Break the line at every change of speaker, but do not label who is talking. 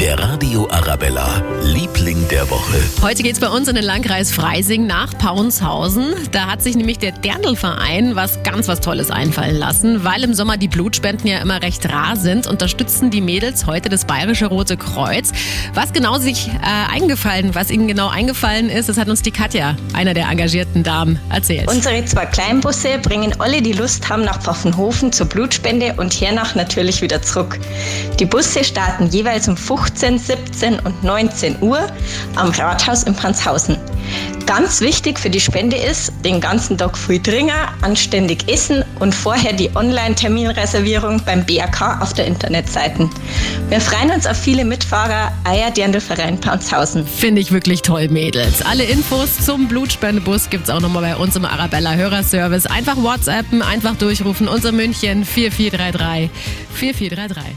Der Radio Arabella, Liebling der Woche.
Heute geht's bei uns in den Landkreis Freising nach Paunshausen. Da hat sich nämlich der Derndl-Verein was ganz was Tolles einfallen lassen. Weil im Sommer die Blutspenden ja immer recht rar sind, unterstützen die Mädels heute das Bayerische Rote Kreuz. Was genau sich äh, eingefallen, was ihnen genau eingefallen ist, das hat uns die Katja, einer der engagierten Damen, erzählt.
Unsere zwei Kleinbusse bringen alle, die Lust haben, nach Pfaffenhofen zur Blutspende und hiernach natürlich wieder zurück. Die Busse starten jeweils um 15, 17 und 19 Uhr am Rathaus in Panshausen. Ganz wichtig für die Spende ist, den ganzen Tag früh dringen, anständig essen und vorher die Online-Terminreservierung beim BRK auf der Internetseite. Wir freuen uns auf viele Mitfahrer, Eier Dirndlverein Panshausen.
Finde ich wirklich toll, Mädels. Alle Infos zum Blutspendebus gibt's auch nochmal bei uns im Arabella Hörerservice. Einfach WhatsAppen, einfach durchrufen. Unser München 4433 4433.